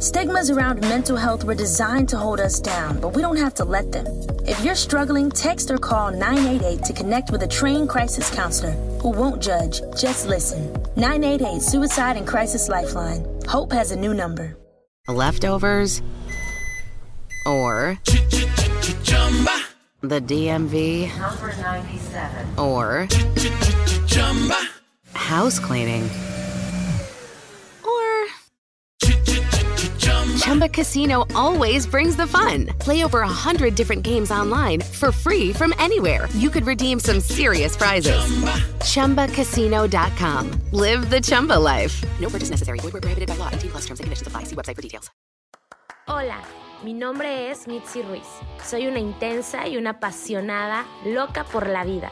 Stigmas around mental health were designed to hold us down, but we don't have to let them. If you're struggling, text or call 988 to connect with a trained crisis counselor who won't judge, just listen. 988 Suicide and Crisis Lifeline. Hope has a new number. Leftovers or the DMV Number 97. or house cleaning Chumba Casino always brings the fun. Play over a hundred different games online for free from anywhere. You could redeem some serious prizes. Chumba. ChumbaCasino.com. Live the Chumba life. No purchase necessary. Void where prohibited by law. 18 plus terms and conditions apply. See website for details. Hola, mi nombre es Mitzi Ruiz. Soy una intensa y una apasionada loca por la vida.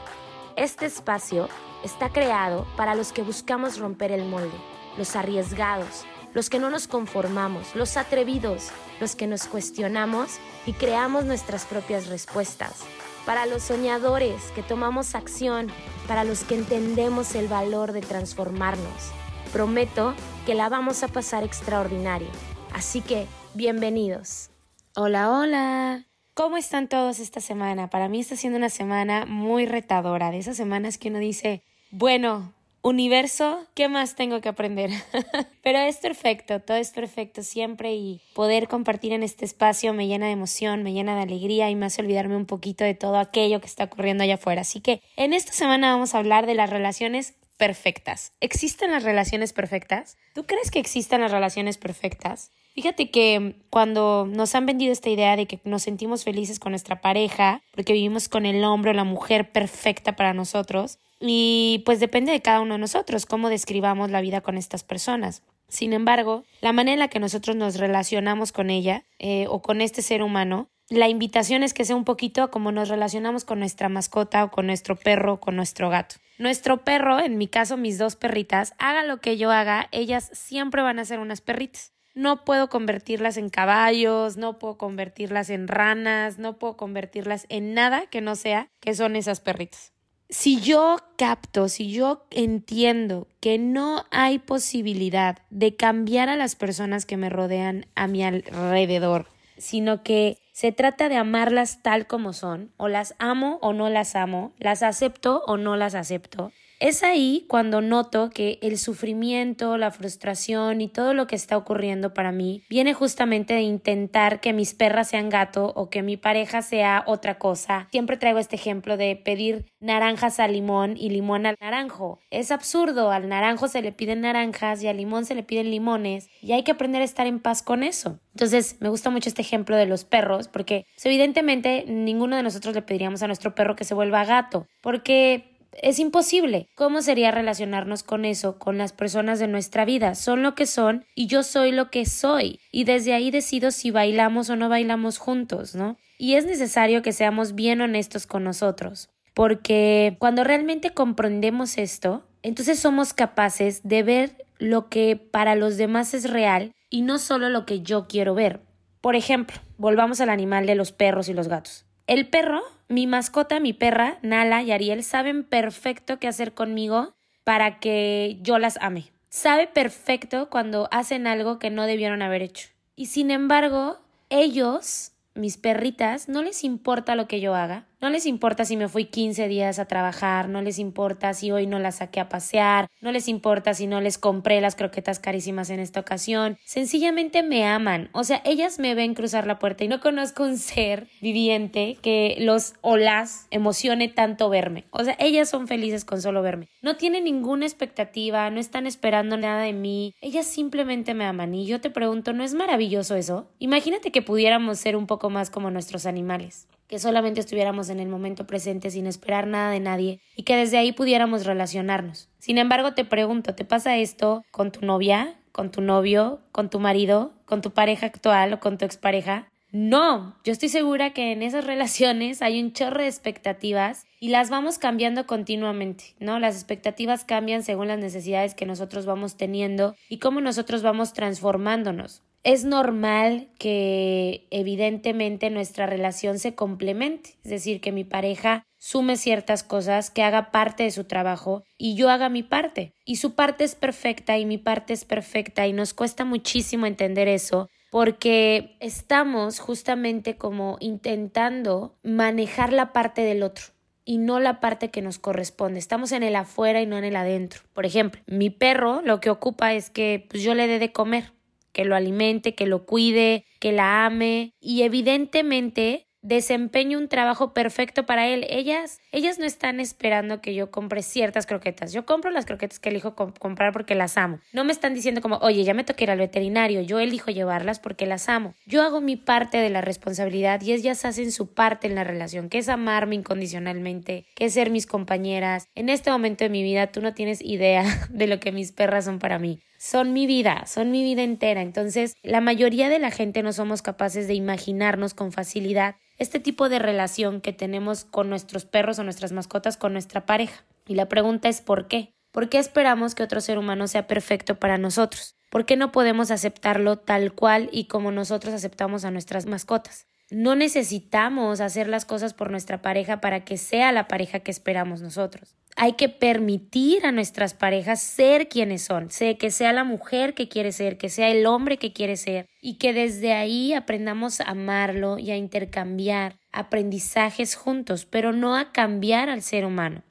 Este espacio está creado para los que buscamos romper el molde, los arriesgados, los que no nos conformamos, los atrevidos, los que nos cuestionamos y creamos nuestras propias respuestas. Para los soñadores que tomamos acción, para los que entendemos el valor de transformarnos. Prometo que la vamos a pasar extraordinario. Así que, bienvenidos. Hola, hola. ¿Cómo están todos esta semana? Para mí está siendo una semana muy retadora, de esas semanas que uno dice, bueno, universo, ¿qué más tengo que aprender? Pero es perfecto, todo es perfecto siempre y poder compartir en este espacio me llena de emoción, me llena de alegría y me hace olvidarme un poquito de todo aquello que está ocurriendo allá afuera. Así que en esta semana vamos a hablar de las relaciones perfectas. ¿Existen las relaciones perfectas? ¿Tú crees que existen las relaciones perfectas? Fíjate que cuando nos han vendido esta idea de que nos sentimos felices con nuestra pareja, porque vivimos con el hombre o la mujer perfecta para nosotros, y pues depende de cada uno de nosotros cómo describamos la vida con estas personas. Sin embargo, la manera en la que nosotros nos relacionamos con ella eh, o con este ser humano, la invitación es que sea un poquito como nos relacionamos con nuestra mascota o con nuestro perro o con nuestro gato. Nuestro perro, en mi caso mis dos perritas, haga lo que yo haga, ellas siempre van a ser unas perritas. No puedo convertirlas en caballos, no puedo convertirlas en ranas, no puedo convertirlas en nada que no sea que son esas perritas. Si yo capto, si yo entiendo que no hay posibilidad de cambiar a las personas que me rodean a mi alrededor, sino que se trata de amarlas tal como son, o las amo o no las amo, las acepto o no las acepto, es ahí cuando noto que el sufrimiento, la frustración y todo lo que está ocurriendo para mí viene justamente de intentar que mis perras sean gato o que mi pareja sea otra cosa. Siempre traigo este ejemplo de pedir naranjas al limón y limón al naranjo. Es absurdo, al naranjo se le piden naranjas y al limón se le piden limones y hay que aprender a estar en paz con eso. Entonces, me gusta mucho este ejemplo de los perros porque evidentemente ninguno de nosotros le pediríamos a nuestro perro que se vuelva gato porque es imposible. ¿Cómo sería relacionarnos con eso, con las personas de nuestra vida? Son lo que son y yo soy lo que soy. Y desde ahí decido si bailamos o no bailamos juntos, ¿no? Y es necesario que seamos bien honestos con nosotros. Porque cuando realmente comprendemos esto, entonces somos capaces de ver lo que para los demás es real y no solo lo que yo quiero ver. Por ejemplo, volvamos al animal de los perros y los gatos. El perro, mi mascota, mi perra, Nala y Ariel, saben perfecto qué hacer conmigo para que yo las ame. Sabe perfecto cuando hacen algo que no debieron haber hecho. Y sin embargo, ellos, mis perritas, no les importa lo que yo haga. No les importa si me fui 15 días a trabajar, no les importa si hoy no las saqué a pasear, no les importa si no les compré las croquetas carísimas en esta ocasión. Sencillamente me aman. O sea, ellas me ven cruzar la puerta y no conozco un ser viviente que los o las emocione tanto verme. O sea, ellas son felices con solo verme. No tienen ninguna expectativa, no están esperando nada de mí. Ellas simplemente me aman. Y yo te pregunto, ¿no es maravilloso eso? Imagínate que pudiéramos ser un poco más como nuestros animales que solamente estuviéramos en el momento presente sin esperar nada de nadie y que desde ahí pudiéramos relacionarnos. Sin embargo, te pregunto, ¿te pasa esto con tu novia, con tu novio, con tu marido, con tu pareja actual o con tu expareja? No, yo estoy segura que en esas relaciones hay un chorro de expectativas y las vamos cambiando continuamente, ¿no? Las expectativas cambian según las necesidades que nosotros vamos teniendo y cómo nosotros vamos transformándonos. Es normal que evidentemente nuestra relación se complemente, es decir, que mi pareja sume ciertas cosas, que haga parte de su trabajo y yo haga mi parte. Y su parte es perfecta y mi parte es perfecta y nos cuesta muchísimo entender eso porque estamos justamente como intentando manejar la parte del otro y no la parte que nos corresponde. Estamos en el afuera y no en el adentro. Por ejemplo, mi perro lo que ocupa es que pues, yo le dé de comer, que lo alimente, que lo cuide, que la ame y evidentemente desempeño un trabajo perfecto para él. Ellas, ellas no están esperando que yo compre ciertas croquetas. Yo compro las croquetas que elijo comprar porque las amo. No me están diciendo como, oye, ya me toca ir al veterinario. Yo elijo llevarlas porque las amo. Yo hago mi parte de la responsabilidad y ellas hacen su parte en la relación, que es amarme incondicionalmente, que es ser mis compañeras. En este momento de mi vida tú no tienes idea de lo que mis perras son para mí son mi vida, son mi vida entera. Entonces, la mayoría de la gente no somos capaces de imaginarnos con facilidad este tipo de relación que tenemos con nuestros perros o nuestras mascotas con nuestra pareja. Y la pregunta es ¿por qué? ¿Por qué esperamos que otro ser humano sea perfecto para nosotros? ¿Por qué no podemos aceptarlo tal cual y como nosotros aceptamos a nuestras mascotas? No necesitamos hacer las cosas por nuestra pareja para que sea la pareja que esperamos nosotros. Hay que permitir a nuestras parejas ser quienes son, que sea la mujer que quiere ser, que sea el hombre que quiere ser y que desde ahí aprendamos a amarlo y a intercambiar aprendizajes juntos, pero no a cambiar al ser humano.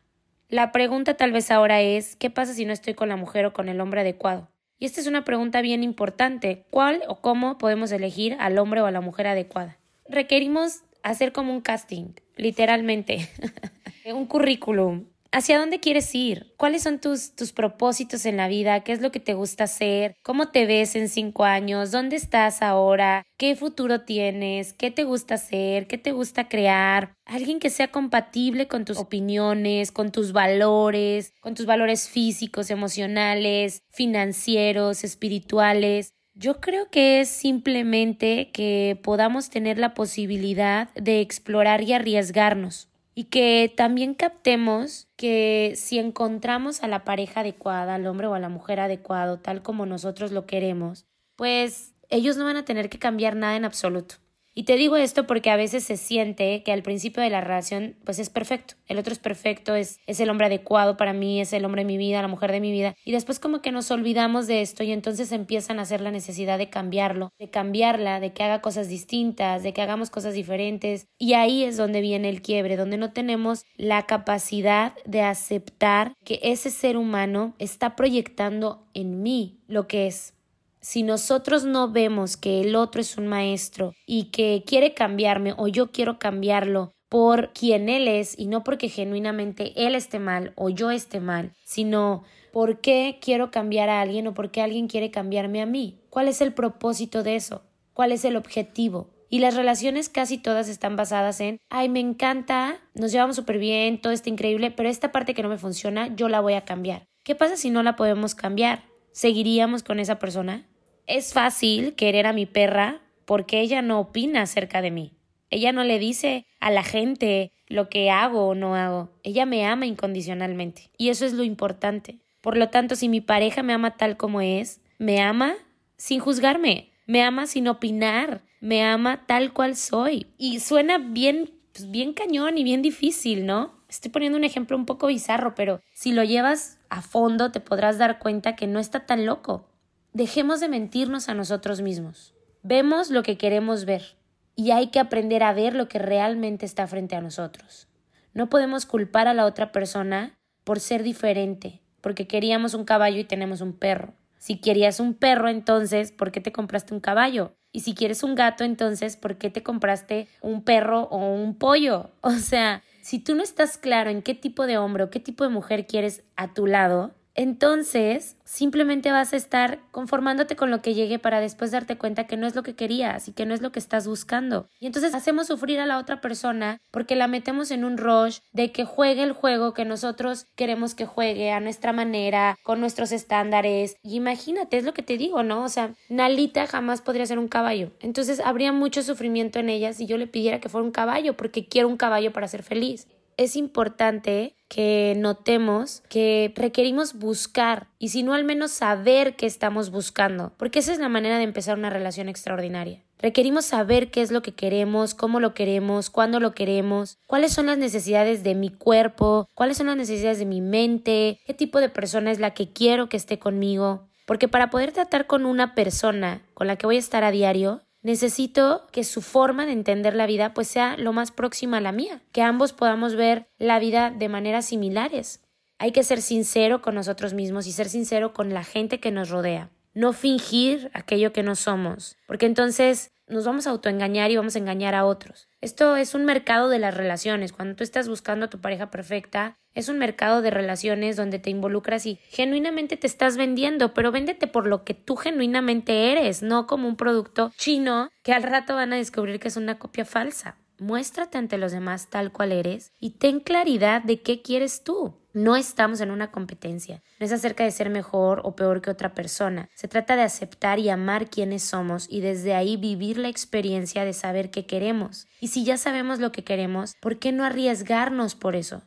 La pregunta tal vez ahora es ¿qué pasa si no estoy con la mujer o con el hombre adecuado? Y esta es una pregunta bien importante. ¿Cuál o cómo podemos elegir al hombre o a la mujer adecuada? requerimos hacer como un casting, literalmente, un currículum. ¿Hacia dónde quieres ir? ¿Cuáles son tus, tus propósitos en la vida? ¿Qué es lo que te gusta hacer? ¿Cómo te ves en cinco años? ¿Dónde estás ahora? ¿Qué futuro tienes? ¿Qué te gusta hacer? ¿Qué te gusta crear? Alguien que sea compatible con tus opiniones, con tus valores, con tus valores físicos, emocionales, financieros, espirituales. Yo creo que es simplemente que podamos tener la posibilidad de explorar y arriesgarnos y que también captemos que si encontramos a la pareja adecuada, al hombre o a la mujer adecuado, tal como nosotros lo queremos, pues ellos no van a tener que cambiar nada en absoluto. Y te digo esto porque a veces se siente que al principio de la relación pues es perfecto, el otro es perfecto, es, es el hombre adecuado para mí, es el hombre de mi vida, la mujer de mi vida. Y después como que nos olvidamos de esto y entonces empiezan a hacer la necesidad de cambiarlo, de cambiarla, de que haga cosas distintas, de que hagamos cosas diferentes. Y ahí es donde viene el quiebre, donde no tenemos la capacidad de aceptar que ese ser humano está proyectando en mí lo que es si nosotros no vemos que el otro es un maestro y que quiere cambiarme o yo quiero cambiarlo por quien él es y no porque genuinamente él esté mal o yo esté mal, sino por qué quiero cambiar a alguien o por qué alguien quiere cambiarme a mí. ¿Cuál es el propósito de eso? ¿Cuál es el objetivo? Y las relaciones casi todas están basadas en, ay, me encanta, nos llevamos súper bien, todo está increíble, pero esta parte que no me funciona, yo la voy a cambiar. ¿Qué pasa si no la podemos cambiar? ¿Seguiríamos con esa persona? Es fácil querer a mi perra porque ella no opina acerca de mí. Ella no le dice a la gente lo que hago o no hago. Ella me ama incondicionalmente. Y eso es lo importante. Por lo tanto, si mi pareja me ama tal como es, me ama sin juzgarme, me ama sin opinar, me ama tal cual soy. Y suena bien, pues, bien cañón y bien difícil, ¿no? Estoy poniendo un ejemplo un poco bizarro, pero si lo llevas a fondo te podrás dar cuenta que no está tan loco. Dejemos de mentirnos a nosotros mismos. Vemos lo que queremos ver y hay que aprender a ver lo que realmente está frente a nosotros. No podemos culpar a la otra persona por ser diferente, porque queríamos un caballo y tenemos un perro. Si querías un perro, entonces, ¿por qué te compraste un caballo? Y si quieres un gato, entonces, ¿por qué te compraste un perro o un pollo? O sea, si tú no estás claro en qué tipo de hombre o qué tipo de mujer quieres a tu lado, entonces simplemente vas a estar conformándote con lo que llegue para después darte cuenta que no es lo que querías y que no es lo que estás buscando. Y entonces hacemos sufrir a la otra persona porque la metemos en un rush de que juegue el juego que nosotros queremos que juegue a nuestra manera, con nuestros estándares. Y imagínate, es lo que te digo, ¿no? O sea, Nalita jamás podría ser un caballo. Entonces habría mucho sufrimiento en ella si yo le pidiera que fuera un caballo porque quiero un caballo para ser feliz es importante que notemos que requerimos buscar y si no al menos saber qué estamos buscando, porque esa es la manera de empezar una relación extraordinaria. Requerimos saber qué es lo que queremos, cómo lo queremos, cuándo lo queremos, cuáles son las necesidades de mi cuerpo, cuáles son las necesidades de mi mente, qué tipo de persona es la que quiero que esté conmigo. Porque para poder tratar con una persona con la que voy a estar a diario, necesito que su forma de entender la vida pues sea lo más próxima a la mía, que ambos podamos ver la vida de maneras similares. Hay que ser sincero con nosotros mismos y ser sincero con la gente que nos rodea. No fingir aquello que no somos, porque entonces nos vamos a autoengañar y vamos a engañar a otros. Esto es un mercado de las relaciones. Cuando tú estás buscando a tu pareja perfecta, es un mercado de relaciones donde te involucras y genuinamente te estás vendiendo, pero véndete por lo que tú genuinamente eres, no como un producto chino que al rato van a descubrir que es una copia falsa. Muéstrate ante los demás tal cual eres y ten claridad de qué quieres tú. No estamos en una competencia. No es acerca de ser mejor o peor que otra persona. Se trata de aceptar y amar quienes somos y desde ahí vivir la experiencia de saber qué queremos. Y si ya sabemos lo que queremos, ¿por qué no arriesgarnos por eso?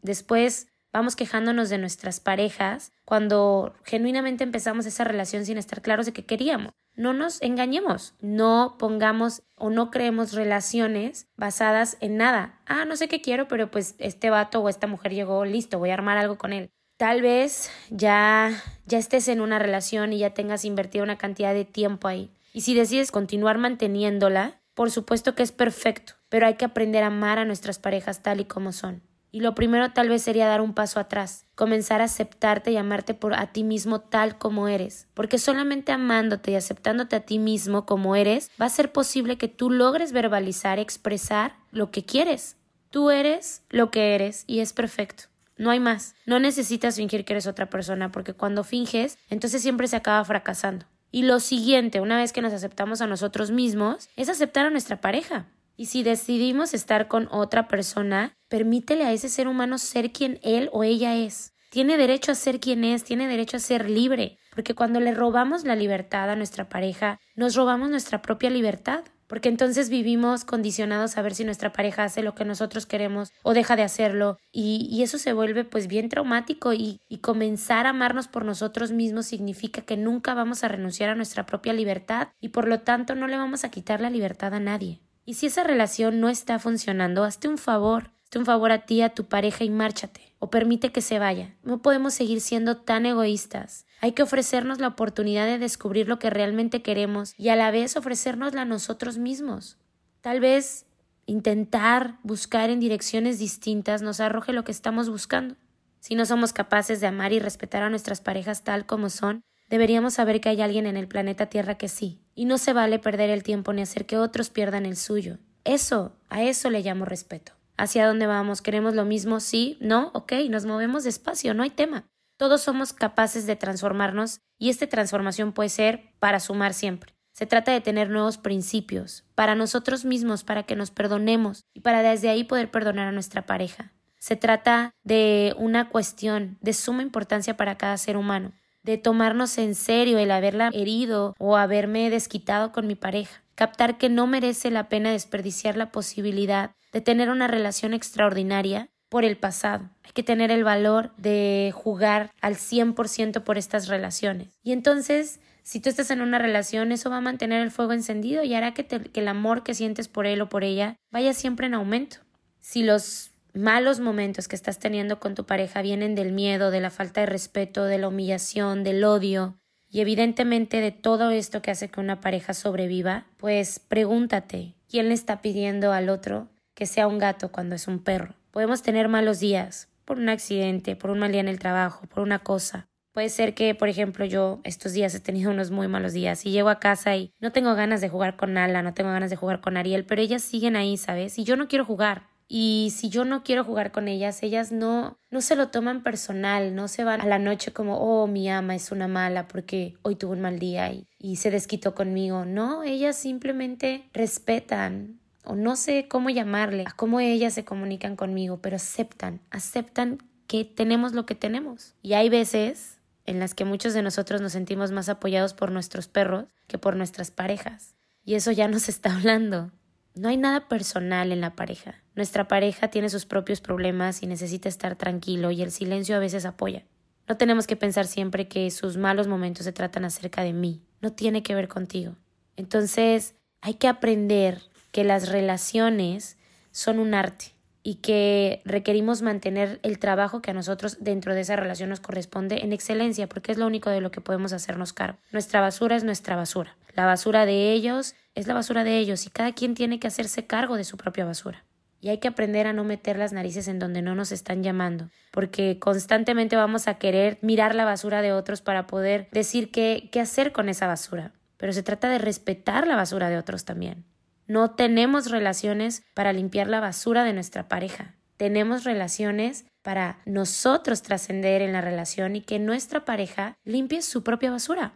Después vamos quejándonos de nuestras parejas cuando genuinamente empezamos esa relación sin estar claros de qué queríamos. No nos engañemos, no pongamos o no creemos relaciones basadas en nada. Ah, no sé qué quiero, pero pues este vato o esta mujer llegó, listo, voy a armar algo con él. Tal vez ya ya estés en una relación y ya tengas invertido una cantidad de tiempo ahí. Y si decides continuar manteniéndola, por supuesto que es perfecto, pero hay que aprender a amar a nuestras parejas tal y como son. Y lo primero tal vez sería dar un paso atrás, comenzar a aceptarte y amarte por a ti mismo tal como eres, porque solamente amándote y aceptándote a ti mismo como eres, va a ser posible que tú logres verbalizar, expresar lo que quieres. Tú eres lo que eres y es perfecto. No hay más. No necesitas fingir que eres otra persona, porque cuando finges, entonces siempre se acaba fracasando. Y lo siguiente, una vez que nos aceptamos a nosotros mismos, es aceptar a nuestra pareja. Y si decidimos estar con otra persona, permítele a ese ser humano ser quien él o ella es. Tiene derecho a ser quien es, tiene derecho a ser libre, porque cuando le robamos la libertad a nuestra pareja, nos robamos nuestra propia libertad, porque entonces vivimos condicionados a ver si nuestra pareja hace lo que nosotros queremos o deja de hacerlo, y, eso se vuelve pues bien traumático y, y comenzar a amarnos por nosotros mismos significa que nunca vamos a renunciar a nuestra propia libertad y por lo tanto no le vamos a quitar la libertad a nadie. Y si esa relación no está funcionando, hazte un favor, un favor a ti, a tu pareja y márchate, o permite que se vaya. No podemos seguir siendo tan egoístas. Hay que ofrecernos la oportunidad de descubrir lo que realmente queremos y a la vez ofrecérnosla a nosotros mismos. Tal vez intentar buscar en direcciones distintas nos arroje lo que estamos buscando. Si no somos capaces de amar y respetar a nuestras parejas tal como son, Deberíamos saber que hay alguien en el planeta Tierra que sí, y no se vale perder el tiempo ni hacer que otros pierdan el suyo. Eso, a eso le llamo respeto. ¿Hacia dónde vamos? ¿Queremos lo mismo? Sí, no, ok, nos movemos despacio, no hay tema. Todos somos capaces de transformarnos y esta transformación puede ser para sumar siempre. Se trata de tener nuevos principios, para nosotros mismos, para que nos perdonemos y para desde ahí poder perdonar a nuestra pareja. Se trata de una cuestión de suma importancia para cada ser humano de tomarnos en serio el haberla herido o haberme desquitado con mi pareja, captar que no merece la pena desperdiciar la posibilidad de tener una relación extraordinaria por el pasado. Hay que tener el valor de jugar al 100% por estas relaciones. Y entonces, si tú estás en una relación, eso va a mantener el fuego encendido y hará que, que el amor que sientes por él o por ella vaya siempre en aumento. Si los malos momentos que estás teniendo con tu pareja vienen del miedo, de la falta de respeto, de la humillación, del odio y evidentemente de todo esto que hace que una pareja sobreviva, pues pregúntate, ¿quién le está pidiendo al otro que sea un gato cuando es un perro? Podemos tener malos días por un accidente, por un mal día en el trabajo, por una cosa. Puede ser que, por ejemplo, yo estos días he tenido unos muy malos días y llego a casa y no tengo ganas de jugar con Ala, no tengo ganas de jugar con Ariel, pero ellas siguen ahí, ¿sabes? Y yo no quiero jugar. Y si yo no quiero jugar con ellas, ellas no, no se lo toman personal, no se van a la noche como, oh, mi ama es una mala porque hoy tuvo un mal día y, y se desquitó conmigo. No, ellas simplemente respetan o no sé cómo llamarle, a cómo ellas se comunican conmigo, pero aceptan, aceptan que tenemos lo que tenemos. Y hay veces en las que muchos de nosotros nos sentimos más apoyados por nuestros perros que por nuestras parejas. Y eso ya nos está hablando. No hay nada personal en la pareja. Nuestra pareja tiene sus propios problemas y necesita estar tranquilo y el silencio a veces apoya. No tenemos que pensar siempre que sus malos momentos se tratan acerca de mí. No tiene que ver contigo. Entonces, hay que aprender que las relaciones son un arte. y que requerimos mantener el trabajo que a nosotros dentro de esa relación nos corresponde en excelencia, porque es lo único de lo que podemos hacernos cargo. Nuestra basura es nuestra basura. La basura de ellos es la basura de ellos y cada quien tiene que hacerse cargo de su propia basura. Y hay que aprender a no meter las narices en donde no nos están llamando, porque constantemente vamos a querer mirar la basura de otros para poder decir qué, qué hacer con esa basura. Pero se trata de respetar la basura de otros también. No tenemos relaciones para limpiar la basura de nuestra pareja. Tenemos relaciones para nosotros trascender en la relación y que nuestra pareja limpie su propia basura.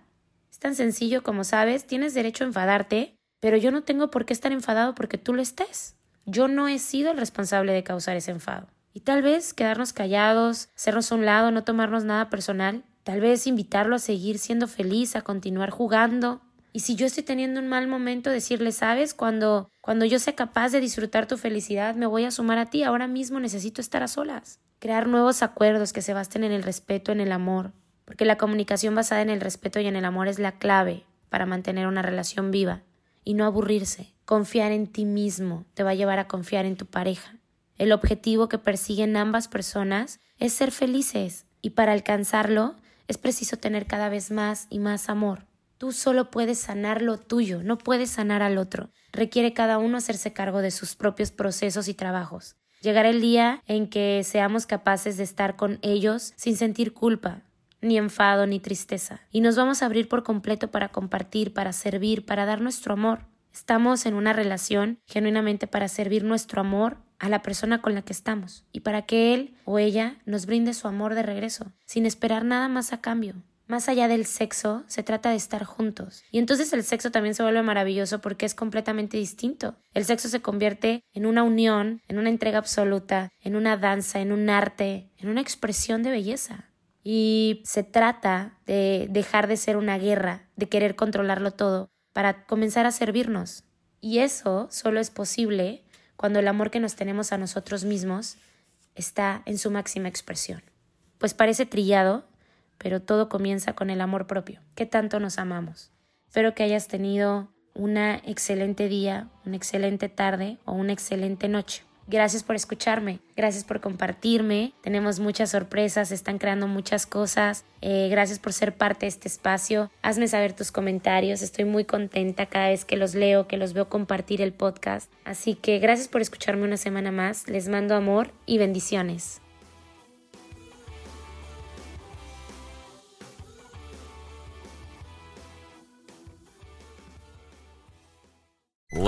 Es tan sencillo como sabes, tienes derecho a enfadarte, pero yo no tengo por qué estar enfadado porque tú lo estés. Yo no he sido el responsable de causar ese enfado. Y tal vez quedarnos callados, hacernos a un lado, no tomarnos nada personal, tal vez invitarlo a seguir siendo feliz, a continuar jugando, y si yo estoy teniendo un mal momento, decirle, sabes, cuando, cuando yo sea capaz de disfrutar tu felicidad, me voy a sumar a ti. Ahora mismo necesito estar a solas. Crear nuevos acuerdos que se basten en el respeto, en el amor. Porque la comunicación basada en el respeto y en el amor es la clave para mantener una relación viva y no aburrirse. Confiar en ti mismo te va a llevar a confiar en tu pareja. El objetivo que persiguen ambas personas es ser felices y para alcanzarlo es preciso tener cada vez más y más amor. Tú solo puedes sanar lo tuyo, no puedes sanar al otro. Requiere cada uno hacerse cargo de sus propios procesos y trabajos. Llegará el día en que seamos capaces de estar con ellos sin sentir culpa, ni enfado, ni tristeza. Y nos vamos a abrir por completo para compartir, para servir, para dar nuestro amor. Estamos en una relación genuinamente para servir nuestro amor a la persona con la que estamos y para que él o ella nos brinde su amor de regreso, sin esperar nada más a cambio. Más allá del sexo, se trata de estar juntos. Y entonces el sexo también se vuelve maravilloso porque es completamente distinto. El sexo se convierte en una unión, en una entrega absoluta, en una danza, en un arte, en una expresión de belleza. Y se trata de dejar de ser una guerra, de querer controlarlo todo, para comenzar a servirnos. Y eso solo es posible cuando el amor que nos tenemos a nosotros mismos está en su máxima expresión. Pues parece trillado, pero todo comienza con el amor propio. ¿Qué tanto nos amamos? Espero que hayas tenido una excelente día, una excelente tarde o una excelente noche. Gracias por escucharme, gracias por compartirme. Tenemos muchas sorpresas, están creando muchas cosas. Eh, gracias por ser parte de este espacio. Hazme saber tus comentarios. Estoy muy contenta cada vez que los leo, que los veo compartir el podcast. Así que gracias por escucharme una semana más. Les mando amor y bendiciones.